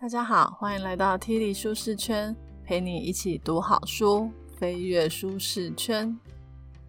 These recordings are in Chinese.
大家好，欢迎来到 T 里舒适圈，陪你一起读好书，飞跃舒适圈。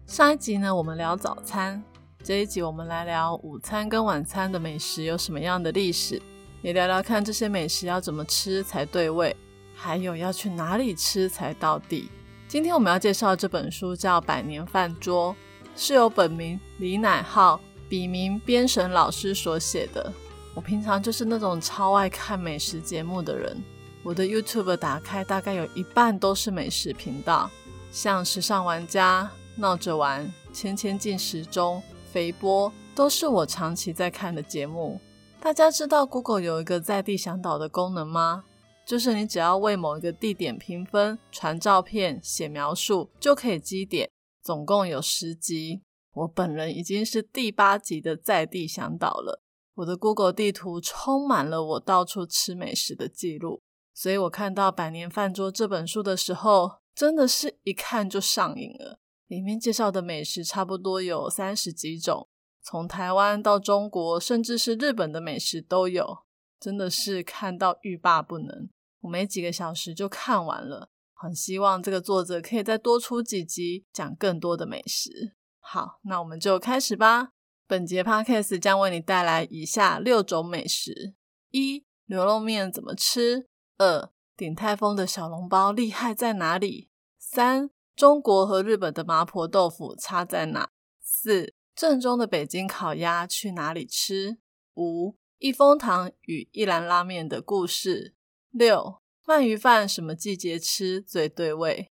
上一集呢，我们聊早餐，这一集我们来聊午餐跟晚餐的美食有什么样的历史，也聊聊看这些美食要怎么吃才对味，还有要去哪里吃才到底。今天我们要介绍这本书叫《百年饭桌》，是由本名李乃浩，笔名边神老师所写的。我平常就是那种超爱看美食节目的人，我的 YouTube 打开大概有一半都是美食频道，像时尚玩家、闹着玩、千千进时钟、肥波，都是我长期在看的节目。大家知道 Google 有一个在地向导的功能吗？就是你只要为某一个地点评分、传照片、写描述，就可以积点。总共有十集，我本人已经是第八集的在地向导了。我的 Google 地图充满了我到处吃美食的记录，所以我看到《百年饭桌》这本书的时候，真的是一看就上瘾了。里面介绍的美食差不多有三十几种，从台湾到中国，甚至是日本的美食都有，真的是看到欲罢不能。我没几个小时就看完了，很希望这个作者可以再多出几集，讲更多的美食。好，那我们就开始吧。本节 podcast 将为你带来以下六种美食：一、牛肉面怎么吃；二、鼎泰丰的小笼包厉害在哪里；三、中国和日本的麻婆豆腐差在哪；四、正宗的北京烤鸭去哪里吃；五、益丰堂与一兰拉面的故事；六、鳗鱼饭什么季节吃最对味？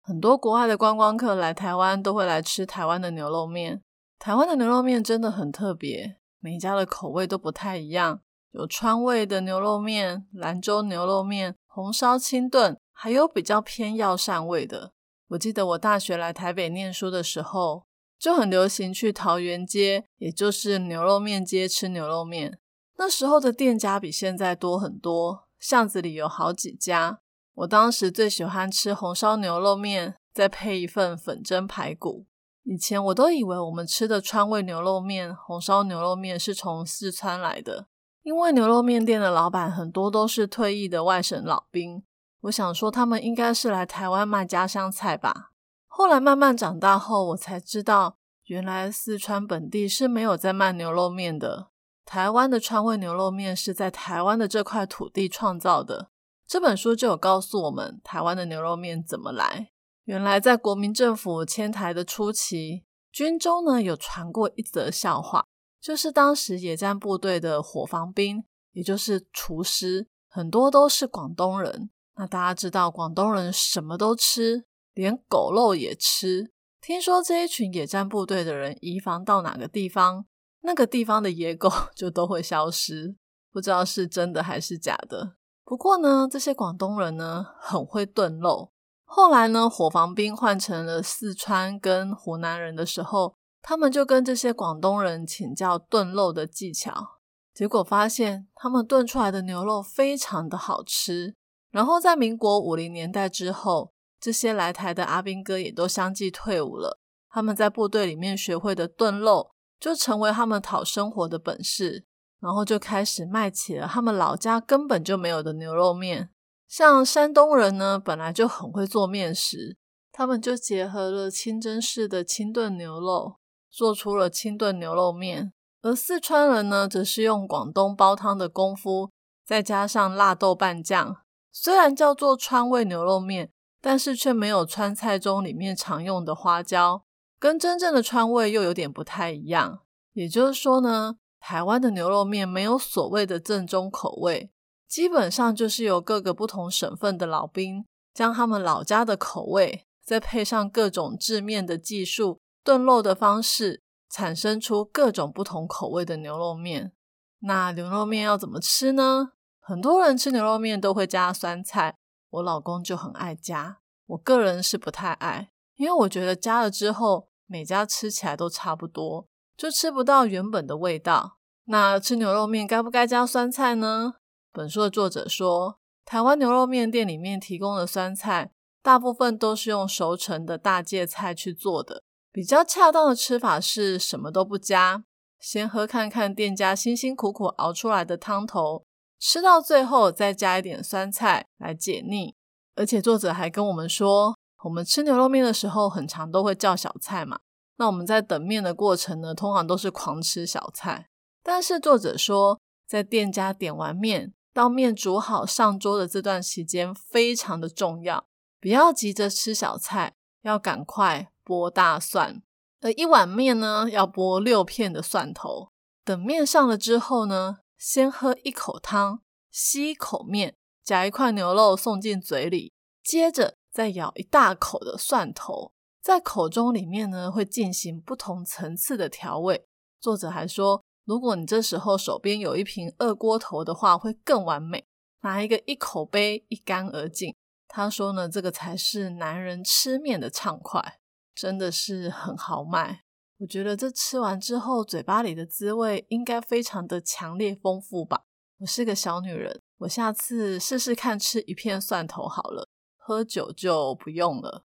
很多国外的观光客来台湾都会来吃台湾的牛肉面。台湾的牛肉面真的很特别，每家的口味都不太一样，有川味的牛肉面、兰州牛肉面、红烧清炖，还有比较偏药膳味的。我记得我大学来台北念书的时候，就很流行去桃园街，也就是牛肉面街吃牛肉面。那时候的店家比现在多很多，巷子里有好几家。我当时最喜欢吃红烧牛肉面，再配一份粉蒸排骨。以前我都以为我们吃的川味牛肉面、红烧牛肉面是从四川来的，因为牛肉面店的老板很多都是退役的外省老兵。我想说他们应该是来台湾卖家乡菜吧。后来慢慢长大后，我才知道原来四川本地是没有在卖牛肉面的。台湾的川味牛肉面是在台湾的这块土地创造的。这本书就有告诉我们台湾的牛肉面怎么来。原来在国民政府迁台的初期，军中呢有传过一则笑话，就是当时野战部队的伙房兵，也就是厨师，很多都是广东人。那大家知道广东人什么都吃，连狗肉也吃。听说这一群野战部队的人移防到哪个地方，那个地方的野狗 就都会消失，不知道是真的还是假的。不过呢，这些广东人呢很会炖肉。后来呢，伙房兵换成了四川跟湖南人的时候，他们就跟这些广东人请教炖肉的技巧，结果发现他们炖出来的牛肉非常的好吃。然后在民国五零年代之后，这些来台的阿兵哥也都相继退伍了，他们在部队里面学会的炖肉，就成为他们讨生活的本事，然后就开始卖起了他们老家根本就没有的牛肉面。像山东人呢，本来就很会做面食，他们就结合了清真式的清炖牛肉，做出了清炖牛肉面。而四川人呢，则是用广东煲汤的功夫，再加上辣豆瓣酱，虽然叫做川味牛肉面，但是却没有川菜中里面常用的花椒，跟真正的川味又有点不太一样。也就是说呢，台湾的牛肉面没有所谓的正宗口味。基本上就是由各个不同省份的老兵，将他们老家的口味，再配上各种制面的技术、炖肉的方式，产生出各种不同口味的牛肉面。那牛肉面要怎么吃呢？很多人吃牛肉面都会加酸菜，我老公就很爱加，我个人是不太爱，因为我觉得加了之后，每家吃起来都差不多，就吃不到原本的味道。那吃牛肉面该不该加酸菜呢？本书的作者说，台湾牛肉面店里面提供的酸菜，大部分都是用熟成的大芥菜去做的。比较恰当的吃法是什么都不加，先喝看看店家辛辛苦苦熬出来的汤头，吃到最后再加一点酸菜来解腻。而且作者还跟我们说，我们吃牛肉面的时候，很常都会叫小菜嘛。那我们在等面的过程呢，通常都是狂吃小菜。但是作者说，在店家点完面到面煮好上桌的这段时间非常的重要，不要急着吃小菜，要赶快剥大蒜。而一碗面呢，要剥六片的蒜头。等面上了之后呢，先喝一口汤，吸一口面，夹一块牛肉送进嘴里，接着再咬一大口的蒜头，在口中里面呢会进行不同层次的调味。作者还说，如果你这时候手边有一瓶二锅头的话，会更完美。拿一个一口杯，一干而尽。他说呢，这个才是男人吃面的畅快。真的是很豪迈，我觉得这吃完之后，嘴巴里的滋味应该非常的强烈丰富吧。我是个小女人，我下次试试看吃一片蒜头好了，喝酒就不用了。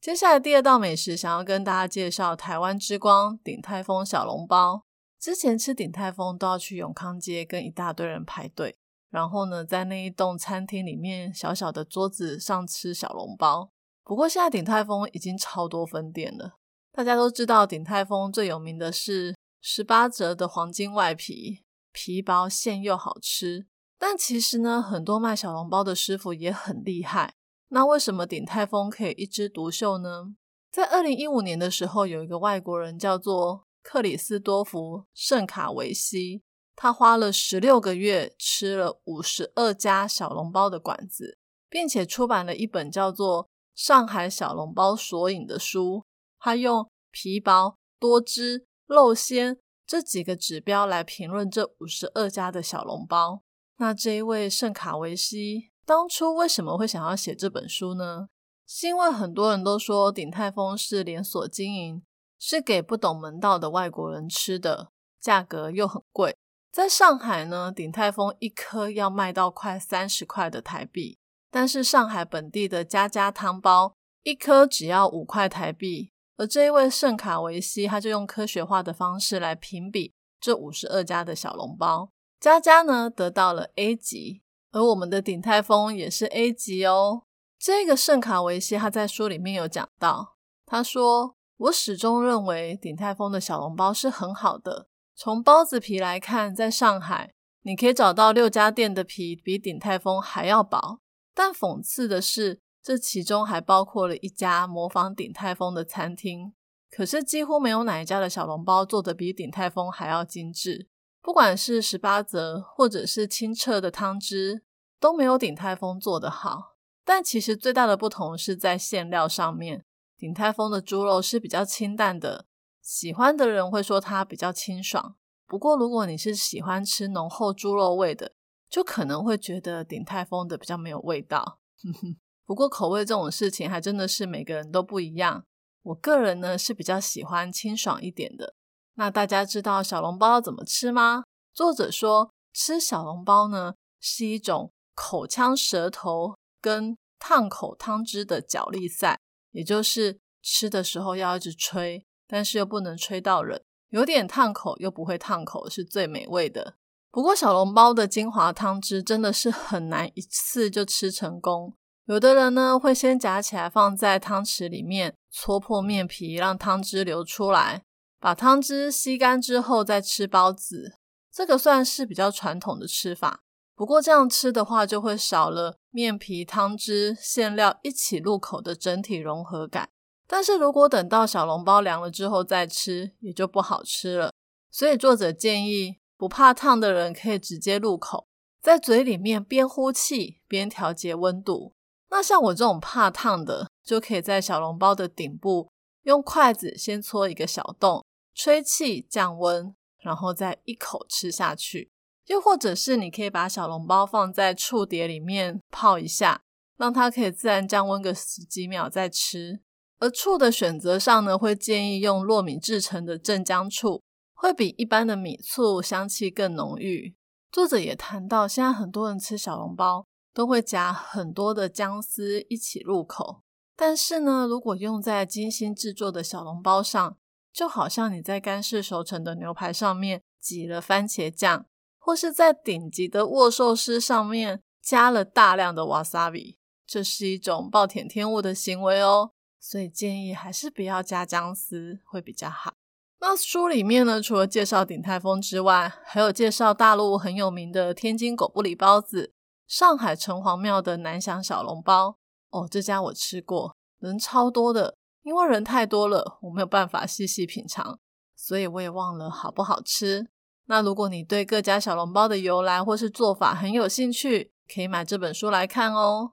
接下来第二道美食，想要跟大家介绍台湾之光鼎泰丰小笼包。之前吃鼎泰丰都要去永康街跟一大堆人排队，然后呢，在那一栋餐厅里面小小的桌子上吃小笼包。不过现在鼎泰丰已经超多分店了。大家都知道鼎泰丰最有名的是十八折的黄金外皮，皮薄馅又好吃。但其实呢，很多卖小笼包的师傅也很厉害。那为什么鼎泰丰可以一枝独秀呢？在二零一五年的时候，有一个外国人叫做克里斯多夫·圣卡维西，他花了十六个月吃了五十二家小笼包的馆子，并且出版了一本叫做。上海小笼包索引的书，他用皮薄、多汁、肉鲜这几个指标来评论这五十二家的小笼包。那这一位圣卡维西当初为什么会想要写这本书呢？是因为很多人都说鼎泰丰是连锁经营，是给不懂门道的外国人吃的，价格又很贵。在上海呢，鼎泰丰一颗要卖到快三十块的台币。但是上海本地的家家汤包一颗只要五块台币，而这一位圣卡维西他就用科学化的方式来评比这五十二家的小笼包，家家呢得到了 A 级，而我们的鼎泰丰也是 A 级哦。这个圣卡维西他在书里面有讲到，他说我始终认为鼎泰丰的小笼包是很好的。从包子皮来看，在上海你可以找到六家店的皮比鼎泰丰还要薄。但讽刺的是，这其中还包括了一家模仿鼎泰丰的餐厅，可是几乎没有哪一家的小笼包做的比鼎泰丰还要精致。不管是十八泽，或者是清澈的汤汁，都没有鼎泰丰做的好。但其实最大的不同是在馅料上面，鼎泰丰的猪肉是比较清淡的，喜欢的人会说它比较清爽。不过如果你是喜欢吃浓厚猪肉味的，就可能会觉得鼎泰丰的比较没有味道，不过口味这种事情还真的是每个人都不一样。我个人呢是比较喜欢清爽一点的。那大家知道小笼包怎么吃吗？作者说，吃小笼包呢是一种口腔舌头跟烫口汤汁的角力赛，也就是吃的时候要一直吹，但是又不能吹到人，有点烫口又不会烫口，是最美味的。不过小笼包的精华汤汁真的是很难一次就吃成功。有的人呢会先夹起来放在汤匙里面，搓破面皮，让汤汁流出来，把汤汁吸干之后再吃包子。这个算是比较传统的吃法。不过这样吃的话，就会少了面皮、汤汁、馅料一起入口的整体融合感。但是如果等到小笼包凉了之后再吃，也就不好吃了。所以作者建议。不怕烫的人可以直接入口，在嘴里面边呼气边调节温度。那像我这种怕烫的，就可以在小笼包的顶部用筷子先戳一个小洞，吹气降温，然后再一口吃下去。又或者是你可以把小笼包放在醋碟里面泡一下，让它可以自然降温个十几秒再吃。而醋的选择上呢，会建议用糯米制成的镇江醋。会比一般的米醋香气更浓郁。作者也谈到，现在很多人吃小笼包都会夹很多的姜丝一起入口，但是呢，如果用在精心制作的小笼包上，就好像你在干式熟成的牛排上面挤了番茄酱，或是在顶级的握寿司上面加了大量的 wasabi，这是一种暴殄天物的行为哦。所以建议还是不要加姜丝会比较好。那书里面呢，除了介绍鼎泰丰之外，还有介绍大陆很有名的天津狗不理包子、上海城隍庙的南翔小笼包。哦，这家我吃过，人超多的，因为人太多了，我没有办法细细品尝，所以我也忘了好不好吃。那如果你对各家小笼包的由来或是做法很有兴趣，可以买这本书来看哦。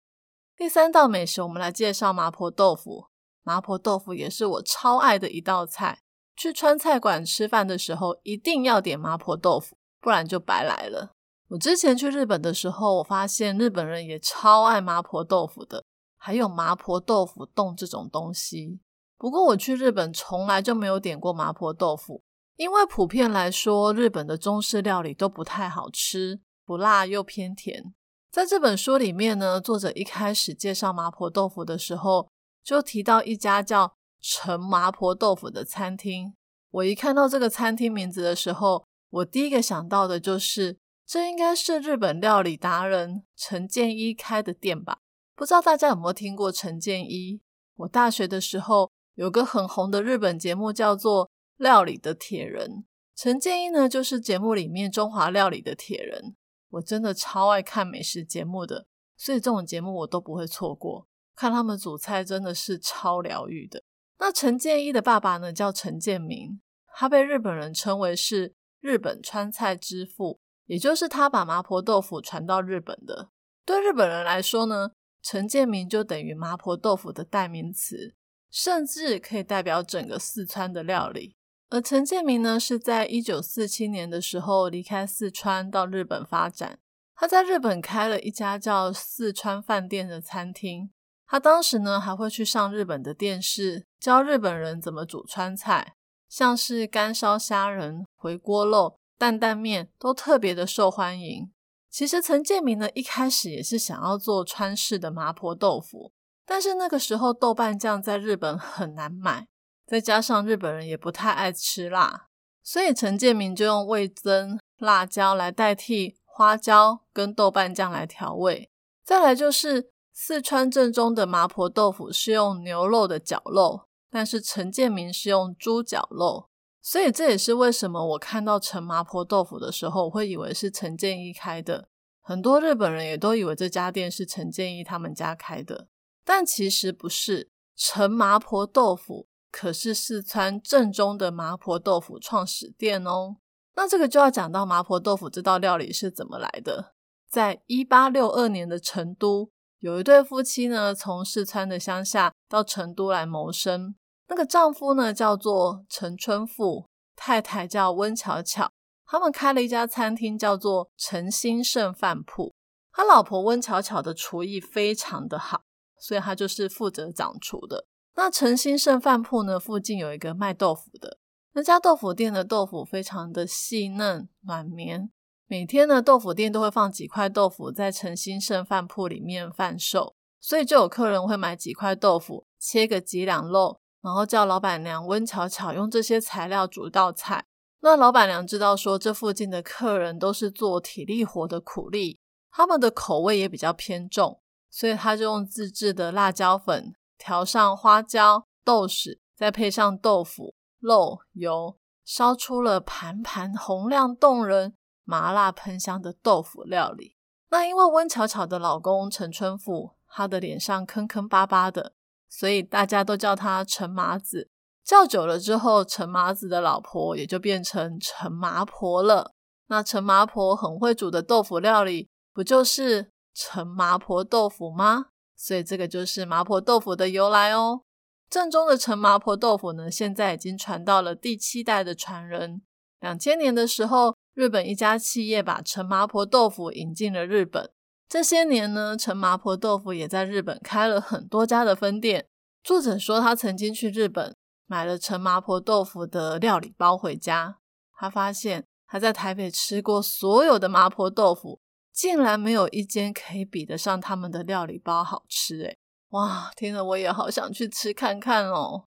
第三道美食，我们来介绍麻婆豆腐。麻婆豆腐也是我超爱的一道菜，去川菜馆吃饭的时候一定要点麻婆豆腐，不然就白来了。我之前去日本的时候，我发现日本人也超爱麻婆豆腐的。还有麻婆豆腐冻这种东西，不过我去日本从来就没有点过麻婆豆腐，因为普遍来说，日本的中式料理都不太好吃，不辣又偏甜。在这本书里面呢，作者一开始介绍麻婆豆腐的时候，就提到一家叫陈麻婆豆腐的餐厅。我一看到这个餐厅名字的时候，我第一个想到的就是，这应该是日本料理达人陈建一开的店吧。不知道大家有没有听过陈建一？我大学的时候有个很红的日本节目叫做《料理的铁人》，陈建一呢就是节目里面中华料理的铁人。我真的超爱看美食节目的，所以这种节目我都不会错过。看他们煮菜真的是超疗愈的。那陈建一的爸爸呢叫陈建明，他被日本人称为是日本川菜之父，也就是他把麻婆豆腐传到日本的。对日本人来说呢？陈建明就等于麻婆豆腐的代名词，甚至可以代表整个四川的料理。而陈建明呢，是在一九四七年的时候离开四川到日本发展。他在日本开了一家叫四川饭店的餐厅。他当时呢，还会去上日本的电视，教日本人怎么煮川菜，像是干烧虾仁、回锅肉、担担面，都特别的受欢迎。其实陈建明呢，一开始也是想要做川式的麻婆豆腐，但是那个时候豆瓣酱在日本很难买，再加上日本人也不太爱吃辣，所以陈建明就用味增、辣椒来代替花椒跟豆瓣酱来调味。再来就是四川正宗的麻婆豆腐是用牛肉的绞肉，但是陈建明是用猪绞肉。所以这也是为什么我看到陈麻婆豆腐的时候，我会以为是陈建一开的。很多日本人也都以为这家店是陈建一他们家开的，但其实不是。陈麻婆豆腐可是四川正宗的麻婆豆腐创始店哦。那这个就要讲到麻婆豆腐这道料理是怎么来的。在一八六二年的成都，有一对夫妻呢，从四川的乡下到成都来谋生。那个丈夫呢，叫做陈春富，太太叫温巧巧。他们开了一家餐厅，叫做陈兴盛饭铺。他老婆温巧巧的厨艺非常的好，所以他就是负责掌厨的。那陈兴盛饭铺呢，附近有一个卖豆腐的，那家豆腐店的豆腐非常的细嫩软绵。每天呢，豆腐店都会放几块豆腐在陈兴盛饭铺里面贩售，所以就有客人会买几块豆腐，切个几两肉。然后叫老板娘温巧巧用这些材料煮道菜。那老板娘知道说这附近的客人都是做体力活的苦力，他们的口味也比较偏重，所以他就用自制的辣椒粉调上花椒、豆豉，再配上豆腐、肉、油，烧出了盘盘红亮动人、麻辣喷香的豆腐料理。那因为温巧巧的老公陈春富，他的脸上坑坑巴巴的。所以大家都叫他陈麻子，叫久了之后，陈麻子的老婆也就变成陈麻婆了。那陈麻婆很会煮的豆腐料理，不就是陈麻婆豆腐吗？所以这个就是麻婆豆腐的由来哦。正宗的陈麻婆豆腐呢，现在已经传到了第七代的传人。两千年的时候，日本一家企业把陈麻婆豆腐引进了日本。这些年呢，陈麻婆豆腐也在日本开了很多家的分店。作者说，他曾经去日本买了陈麻婆豆腐的料理包回家，他发现他在台北吃过所有的麻婆豆腐，竟然没有一间可以比得上他们的料理包好吃。诶哇，听了我也好想去吃看看哦。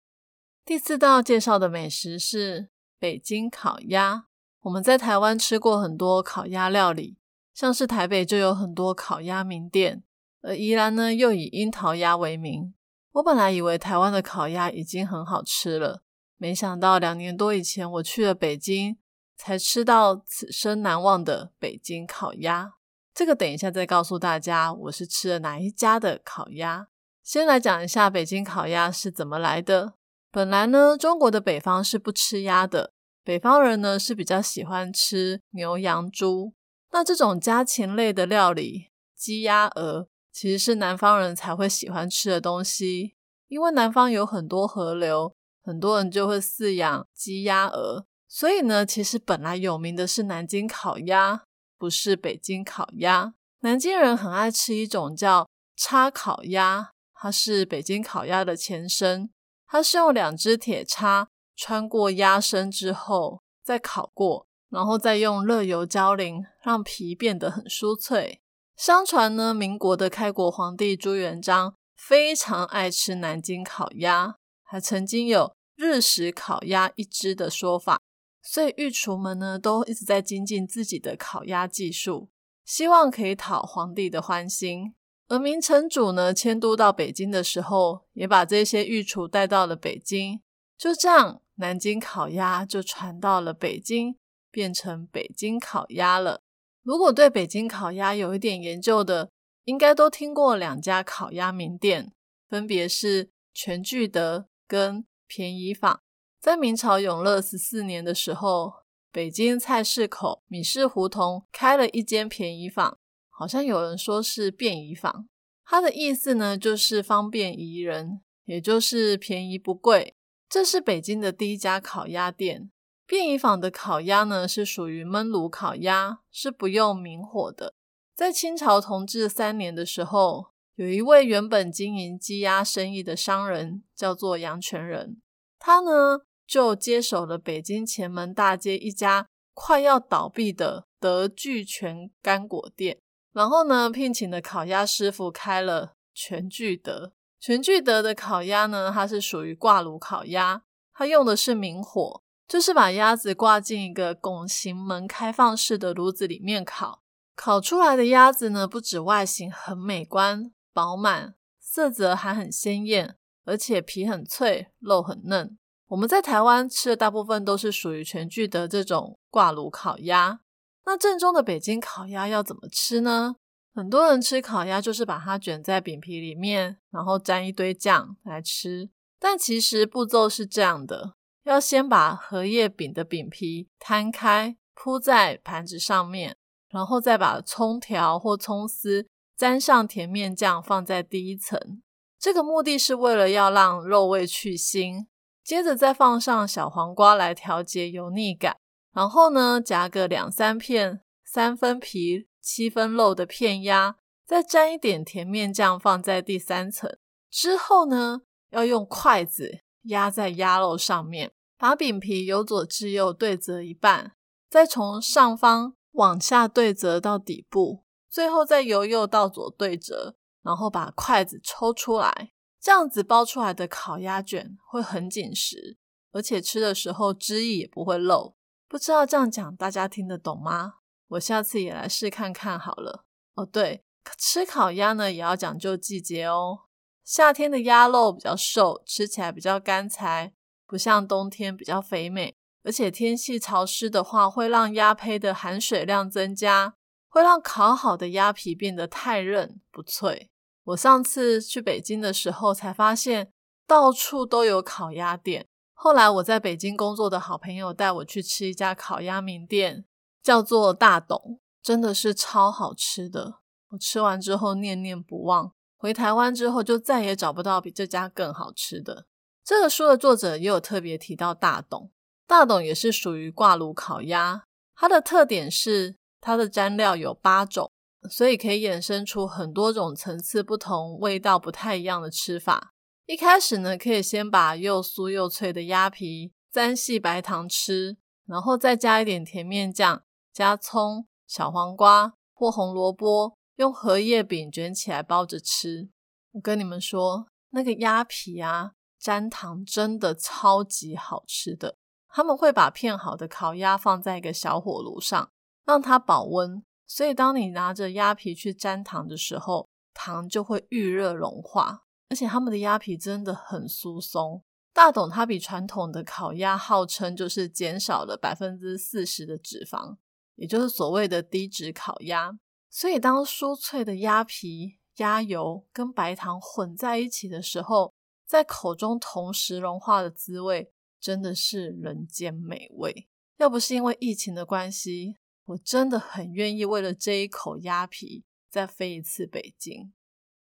第四道介绍的美食是北京烤鸭。我们在台湾吃过很多烤鸭料理，像是台北就有很多烤鸭名店，而宜兰呢又以樱桃鸭为名。我本来以为台湾的烤鸭已经很好吃了，没想到两年多以前我去了北京，才吃到此生难忘的北京烤鸭。这个等一下再告诉大家，我是吃了哪一家的烤鸭。先来讲一下北京烤鸭是怎么来的。本来呢，中国的北方是不吃鸭的，北方人呢是比较喜欢吃牛、羊、猪。那这种家禽类的料理，鸡、鸭、鹅，其实是南方人才会喜欢吃的东西。因为南方有很多河流，很多人就会饲养鸡、鸭、鹅，所以呢，其实本来有名的是南京烤鸭。不是北京烤鸭，南京人很爱吃一种叫叉烤鸭，它是北京烤鸭的前身。它是用两只铁叉穿过鸭身之后再烤过，然后再用热油浇淋，让皮变得很酥脆。相传呢，民国的开国皇帝朱元璋非常爱吃南京烤鸭，还曾经有日食烤鸭一只的说法。所以御厨们呢，都一直在精进自己的烤鸭技术，希望可以讨皇帝的欢心。而明成祖呢，迁都到北京的时候，也把这些御厨带到了北京。就这样，南京烤鸭就传到了北京，变成北京烤鸭了。如果对北京烤鸭有一点研究的，应该都听过两家烤鸭名店，分别是全聚德跟便宜坊。在明朝永乐十四年的时候，北京菜市口米市胡同开了一间便宜坊，好像有人说是便宜坊。它的意思呢，就是方便宜人，也就是便宜不贵。这是北京的第一家烤鸭店。便宜坊的烤鸭呢，是属于焖炉烤鸭，是不用明火的。在清朝同治三年的时候，有一位原本经营鸡鸭生意的商人，叫做杨全仁，他呢。就接手了北京前门大街一家快要倒闭的德聚全干果店，然后呢，聘请的烤鸭师傅开了全聚德。全聚德的烤鸭呢，它是属于挂炉烤鸭，它用的是明火，就是把鸭子挂进一个拱形门开放式的炉子里面烤。烤出来的鸭子呢，不止外形很美观、饱满，色泽还很鲜艳，而且皮很脆，肉很嫩。我们在台湾吃的大部分都是属于全聚德这种挂炉烤鸭。那正宗的北京烤鸭要怎么吃呢？很多人吃烤鸭就是把它卷在饼皮里面，然后沾一堆酱来吃。但其实步骤是这样的：要先把荷叶饼的饼皮摊开，铺在盘子上面，然后再把葱条或葱丝沾上甜面酱放在第一层。这个目的是为了要让肉味去腥。接着再放上小黄瓜来调节油腻感，然后呢，夹个两三片三分皮七分肉的片鸭，再沾一点甜面酱放在第三层。之后呢，要用筷子压在鸭肉上面，把饼皮由左至右对折一半，再从上方往下对折到底部，最后再由右到左对折，然后把筷子抽出来。这样子包出来的烤鸭卷会很紧实，而且吃的时候汁液也不会漏。不知道这样讲大家听得懂吗？我下次也来试看看好了。哦，对，吃烤鸭呢也要讲究季节哦。夏天的鸭肉比较瘦，吃起来比较干柴，不像冬天比较肥美。而且天气潮湿的话，会让鸭胚的含水量增加，会让烤好的鸭皮变得太韧不脆。我上次去北京的时候，才发现到处都有烤鸭店。后来我在北京工作的好朋友带我去吃一家烤鸭名店，叫做大董，真的是超好吃的。我吃完之后念念不忘，回台湾之后就再也找不到比这家更好吃的。这个书的作者也有特别提到大董，大董也是属于挂炉烤鸭，它的特点是它的蘸料有八种。所以可以衍生出很多种层次不同、味道不太一样的吃法。一开始呢，可以先把又酥又脆的鸭皮沾细白糖吃，然后再加一点甜面酱，加葱、小黄瓜或红萝卜，用荷叶饼卷起来包着吃。我跟你们说，那个鸭皮啊，沾糖真的超级好吃的。他们会把片好的烤鸭放在一个小火炉上，让它保温。所以当你拿着鸭皮去沾糖的时候，糖就会遇热融化。而且他们的鸭皮真的很酥松。大董它比传统的烤鸭号称就是减少了百分之四十的脂肪，也就是所谓的低脂烤鸭。所以当酥脆的鸭皮、鸭油跟白糖混在一起的时候，在口中同时融化的滋味，真的是人间美味。要不是因为疫情的关系，我真的很愿意为了这一口鸭皮再飞一次北京。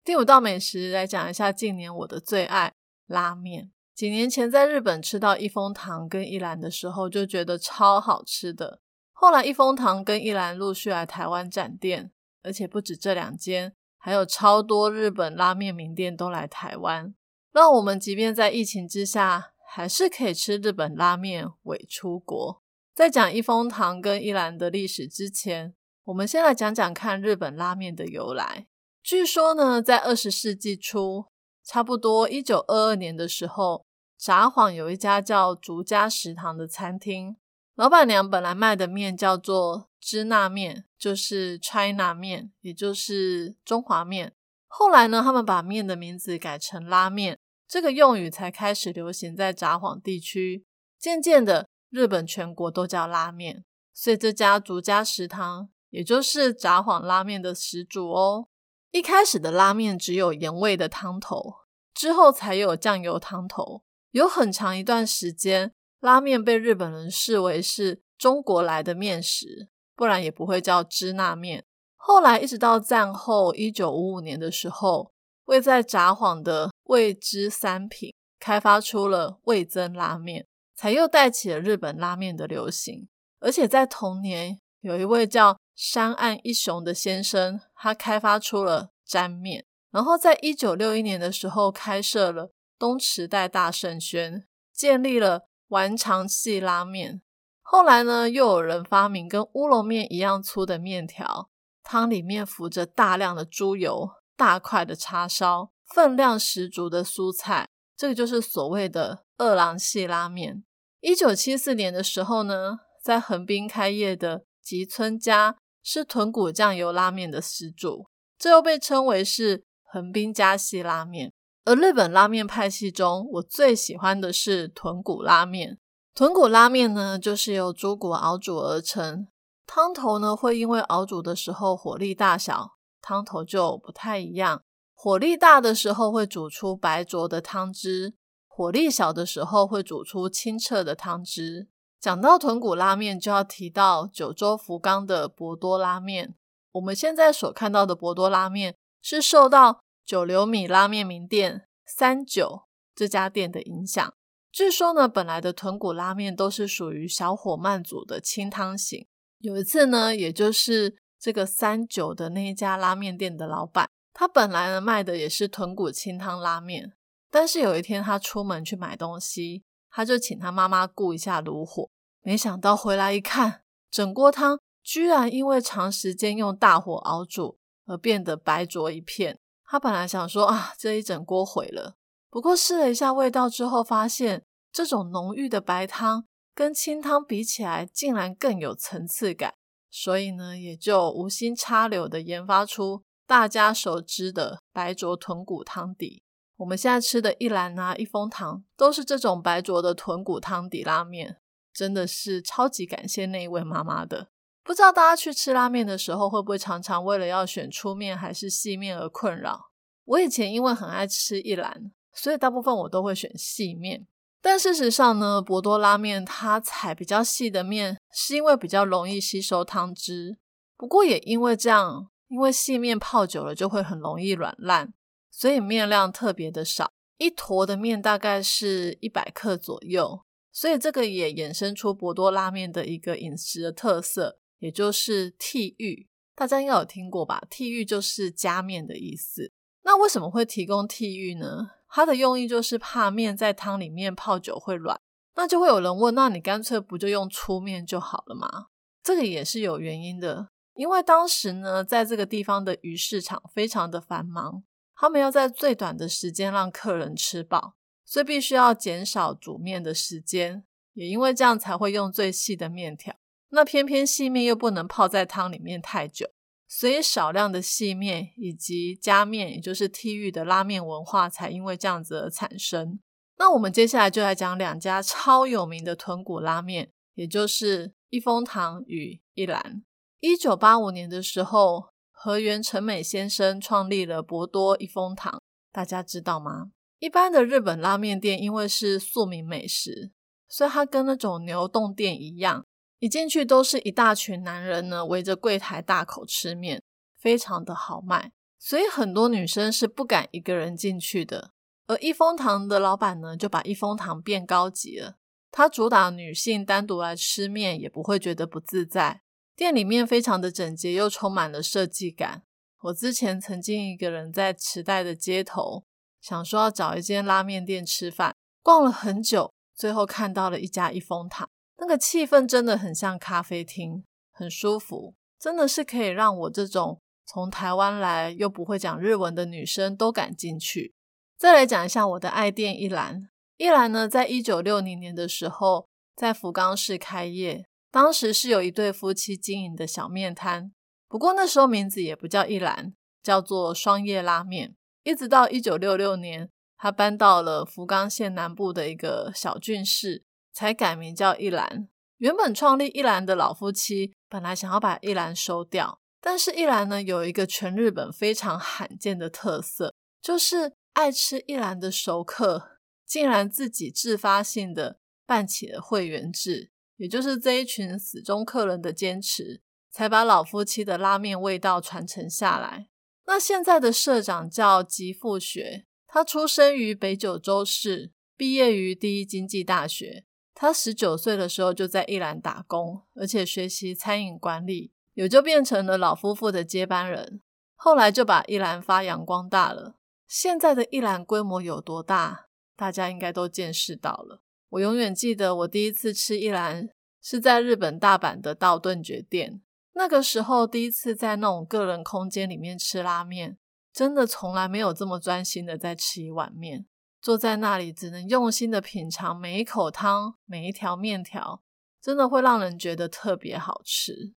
第五道美食来讲一下近年我的最爱拉面。几年前在日本吃到一风堂跟一兰的时候，就觉得超好吃的。后来一风堂跟一兰陆续来台湾展店，而且不止这两间，还有超多日本拉面名店都来台湾，让我们即便在疫情之下，还是可以吃日本拉面伪出国。在讲一风堂跟一兰的历史之前，我们先来讲讲看日本拉面的由来。据说呢，在二十世纪初，差不多一九二二年的时候，札幌有一家叫竹家食堂的餐厅，老板娘本来卖的面叫做支那面，就是 China 面，也就是中华面。后来呢，他们把面的名字改成拉面，这个用语才开始流行在札幌地区。渐渐的，日本全国都叫拉面，所以这家竹家食堂，也就是札幌拉面的始祖哦。一开始的拉面只有盐味的汤头，之后才有酱油汤头。有很长一段时间，拉面被日本人视为是中国来的面食，不然也不会叫支那面。后来一直到战后一九五五年的时候，位在札幌的味之三品开发出了味增拉面，才又带起了日本拉面的流行。而且在同年，有一位叫山岸一雄的先生，他开发出了沾面，然后在一九六一年的时候开设了东池袋大圣轩，建立了丸长系拉面。后来呢，又有人发明跟乌龙面一样粗的面条，汤里面浮着大量的猪油，大块的叉烧，分量十足的蔬菜，这个就是所谓的二郎系拉面。一九七四年的时候呢，在横滨开业的。吉村家是豚骨酱油拉面的始祖，这又被称为是横滨家系拉面。而日本拉面派系中，我最喜欢的是豚骨拉面。豚骨拉面呢，就是由猪骨熬煮而成，汤头呢会因为熬煮的时候火力大小，汤头就不太一样。火力大的时候会煮出白浊的汤汁，火力小的时候会煮出清澈的汤汁。讲到豚骨拉面，就要提到九州福冈的博多拉面。我们现在所看到的博多拉面，是受到九流米拉面名店三九这家店的影响。据说呢，本来的豚骨拉面都是属于小火慢煮的清汤型。有一次呢，也就是这个三九的那一家拉面店的老板，他本来呢卖的也是豚骨清汤拉面，但是有一天他出门去买东西。他就请他妈妈顾一下炉火，没想到回来一看，整锅汤居然因为长时间用大火熬煮而变得白浊一片。他本来想说啊，这一整锅毁了。不过试了一下味道之后，发现这种浓郁的白汤跟清汤比起来，竟然更有层次感。所以呢，也就无心插柳的研发出大家熟知的白灼豚骨汤底。我们现在吃的一兰啊、一风堂都是这种白灼的豚骨汤底拉面，真的是超级感谢那一位妈妈的。不知道大家去吃拉面的时候，会不会常常为了要选粗面还是细面而困扰？我以前因为很爱吃一兰，所以大部分我都会选细面。但事实上呢，博多拉面它采比较细的面，是因为比较容易吸收汤汁。不过也因为这样，因为细面泡久了就会很容易软烂。所以面量特别的少，一坨的面大概是一百克左右。所以这个也衍生出博多拉面的一个饮食的特色，也就是屉玉。大家应该有听过吧？屉玉就是加面的意思。那为什么会提供屉玉呢？它的用意就是怕面在汤里面泡久会软。那就会有人问：那你干脆不就用粗面就好了吗？这个也是有原因的，因为当时呢，在这个地方的鱼市场非常的繁忙。他们要在最短的时间让客人吃饱，所以必须要减少煮面的时间。也因为这样才会用最细的面条。那偏偏细面又不能泡在汤里面太久，所以少量的细面以及加面，也就是屉玉的拉面文化，才因为这样子而产生。那我们接下来就来讲两家超有名的豚骨拉面，也就是一风堂与一兰。一九八五年的时候，河源成美先生创立了博多益丰堂，大家知道吗？一般的日本拉面店因为是庶民美食，所以它跟那种牛洞店一样，一进去都是一大群男人呢围着柜台大口吃面，非常的好卖，所以很多女生是不敢一个人进去的。而益丰堂的老板呢，就把益丰堂变高级了。他主打女性单独来吃面也不会觉得不自在。店里面非常的整洁，又充满了设计感。我之前曾经一个人在池袋的街头，想说要找一间拉面店吃饭，逛了很久，最后看到了一家益丰堂。那个气氛真的很像咖啡厅，很舒服，真的是可以让我这种从台湾来又不会讲日文的女生都敢进去。再来讲一下我的爱店一兰。一兰呢，在一九六零年的时候，在福冈市开业。当时是有一对夫妻经营的小面摊，不过那时候名字也不叫一兰，叫做双叶拉面。一直到一九六六年，他搬到了福冈县南部的一个小郡市，才改名叫一兰。原本创立一兰的老夫妻本来想要把一兰收掉，但是一兰呢有一个全日本非常罕见的特色，就是。爱吃一兰的熟客，竟然自己自发性的办起了会员制，也就是这一群死忠客人的坚持，才把老夫妻的拉面味道传承下来。那现在的社长叫吉富学，他出生于北九州市，毕业于第一经济大学。他十九岁的时候就在一兰打工，而且学习餐饮管理，也就变成了老夫妇的接班人。后来就把一兰发扬光大了。现在的一兰规模有多大，大家应该都见识到了。我永远记得我第一次吃一兰是在日本大阪的道顿崛店，那个时候第一次在那种个人空间里面吃拉面，真的从来没有这么专心的在吃一碗面，坐在那里只能用心的品尝每一口汤、每一条面条，真的会让人觉得特别好吃。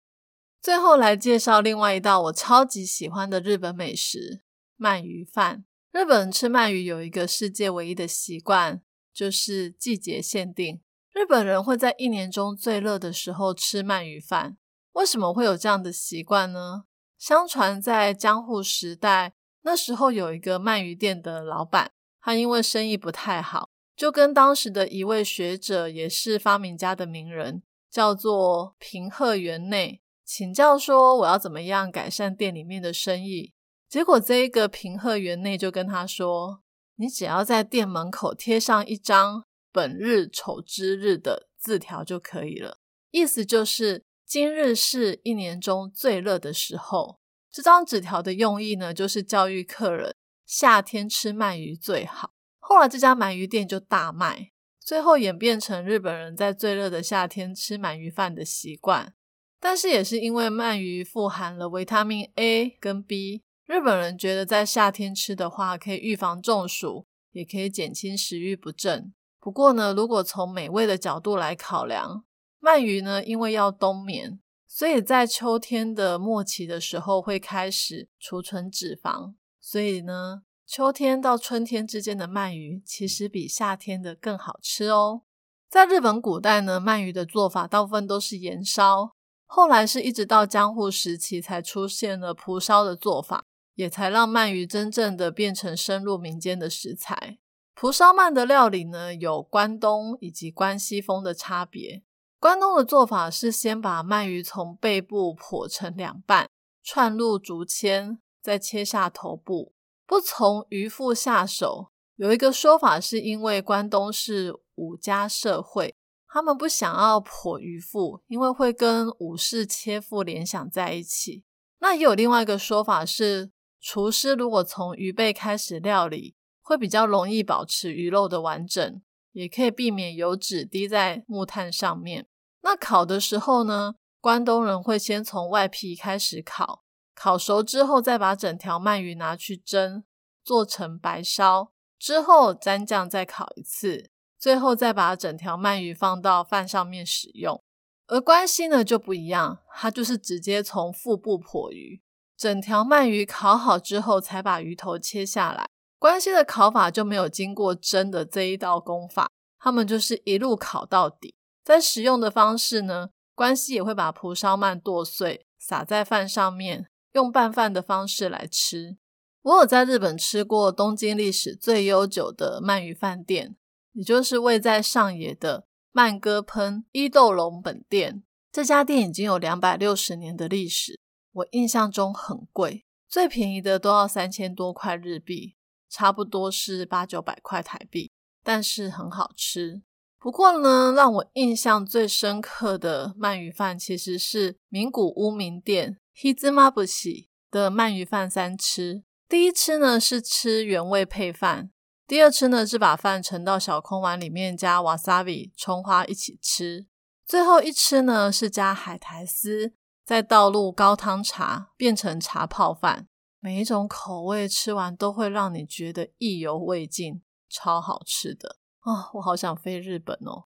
最后来介绍另外一道我超级喜欢的日本美食——鳗鱼饭。日本人吃鳗鱼有一个世界唯一的习惯，就是季节限定。日本人会在一年中最热的时候吃鳗鱼饭。为什么会有这样的习惯呢？相传在江户时代，那时候有一个鳗鱼店的老板，他因为生意不太好，就跟当时的一位学者，也是发明家的名人，叫做平贺源内，请教说我要怎么样改善店里面的生意。结果，这一个平贺园内就跟他说：“你只要在店门口贴上一张本日丑之日的字条就可以了。意思就是今日是一年中最热的时候。这张纸条的用意呢，就是教育客人夏天吃鳗鱼最好。后来这家鳗鱼店就大卖，最后演变成日本人在最热的夏天吃鳗鱼饭的习惯。但是也是因为鳗鱼富含了维他命 A 跟 B。”日本人觉得在夏天吃的话，可以预防中暑，也可以减轻食欲不振。不过呢，如果从美味的角度来考量，鳗鱼呢，因为要冬眠，所以在秋天的末期的时候会开始储存脂肪。所以呢，秋天到春天之间的鳗鱼其实比夏天的更好吃哦。在日本古代呢，鳗鱼的做法大部分都是盐烧，后来是一直到江户时期才出现了蒲烧的做法。也才让鳗鱼真正的变成深入民间的食材。蒲烧鳗的料理呢，有关东以及关西风的差别。关东的做法是先把鳗鱼从背部剖成两半，串入竹签，再切下头部，不从鱼腹下手。有一个说法是因为关东是武家社会，他们不想要剖鱼腹，因为会跟武士切腹联想在一起。那也有另外一个说法是。厨师如果从鱼背开始料理，会比较容易保持鱼肉的完整，也可以避免油脂滴在木炭上面。那烤的时候呢，关东人会先从外皮开始烤，烤熟之后再把整条鳗鱼拿去蒸，做成白烧，之后沾酱再烤一次，最后再把整条鳗鱼放到饭上面使用。而关西呢就不一样，它就是直接从腹部剖鱼，整条鳗鱼烤好之后才把鱼头切下来。关西的烤法就没有经过蒸的这一道功法，他们就是一路烤到底。在食用的方式呢，关西也会把蒲烧鳗剁碎，撒在饭上面，用拌饭的方式来吃。我有在日本吃过东京历史最悠久的鳗鱼饭店，也就是位在上野的鳗哥喷伊豆龙本店。这家店已经有两百六十年的历史，我印象中很贵，最便宜的都要三千多块日币。差不多是八九百块台币，但是很好吃。不过呢，让我印象最深刻的鳗鱼饭其实是名古屋名店 Hizmabushi 的鳗鱼饭三吃。第一吃呢是吃原味配饭，第二吃呢是把饭盛到小空碗里面加 wasabi 葱花一起吃，最后一吃呢是加海苔丝，再倒入高汤茶变成茶泡饭。每一种口味吃完都会让你觉得意犹未尽，超好吃的啊！我好想飞日本哦。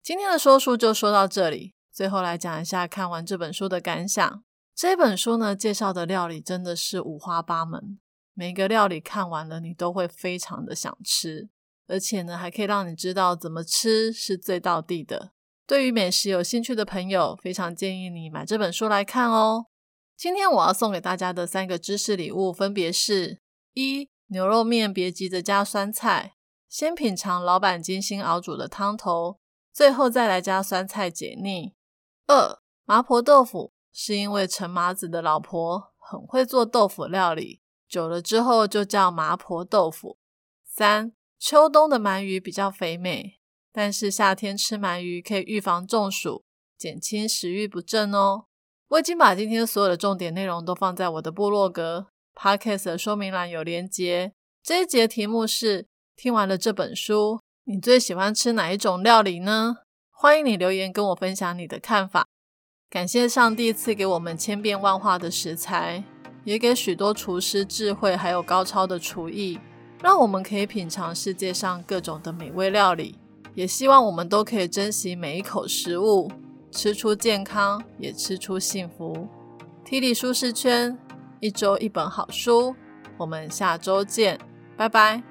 今天的说书就说到这里，最后来讲一下看完这本书的感想。这本书呢，介绍的料理真的是五花八门，每个料理看完了你都会非常的想吃，而且呢，还可以让你知道怎么吃是最道地的。对于美食有兴趣的朋友，非常建议你买这本书来看哦。今天我要送给大家的三个知识礼物，分别是：一、牛肉面别急着加酸菜，先品尝老板精心熬煮的汤头，最后再来加酸菜解腻；二、麻婆豆腐是因为陈麻子的老婆很会做豆腐料理，久了之后就叫麻婆豆腐；三、秋冬的鳗鱼比较肥美，但是夏天吃鳗鱼可以预防中暑，减轻食欲不振哦。我已经把今天所有的重点内容都放在我的部落格 podcast 的说明栏有连接。这一节题目是：听完了这本书，你最喜欢吃哪一种料理呢？欢迎你留言跟我分享你的看法。感谢上帝赐给我们千变万化的食材，也给许多厨师智慧还有高超的厨艺，让我们可以品尝世界上各种的美味料理。也希望我们都可以珍惜每一口食物。吃出健康，也吃出幸福。体力舒适圈，一周一本好书。我们下周见，拜拜。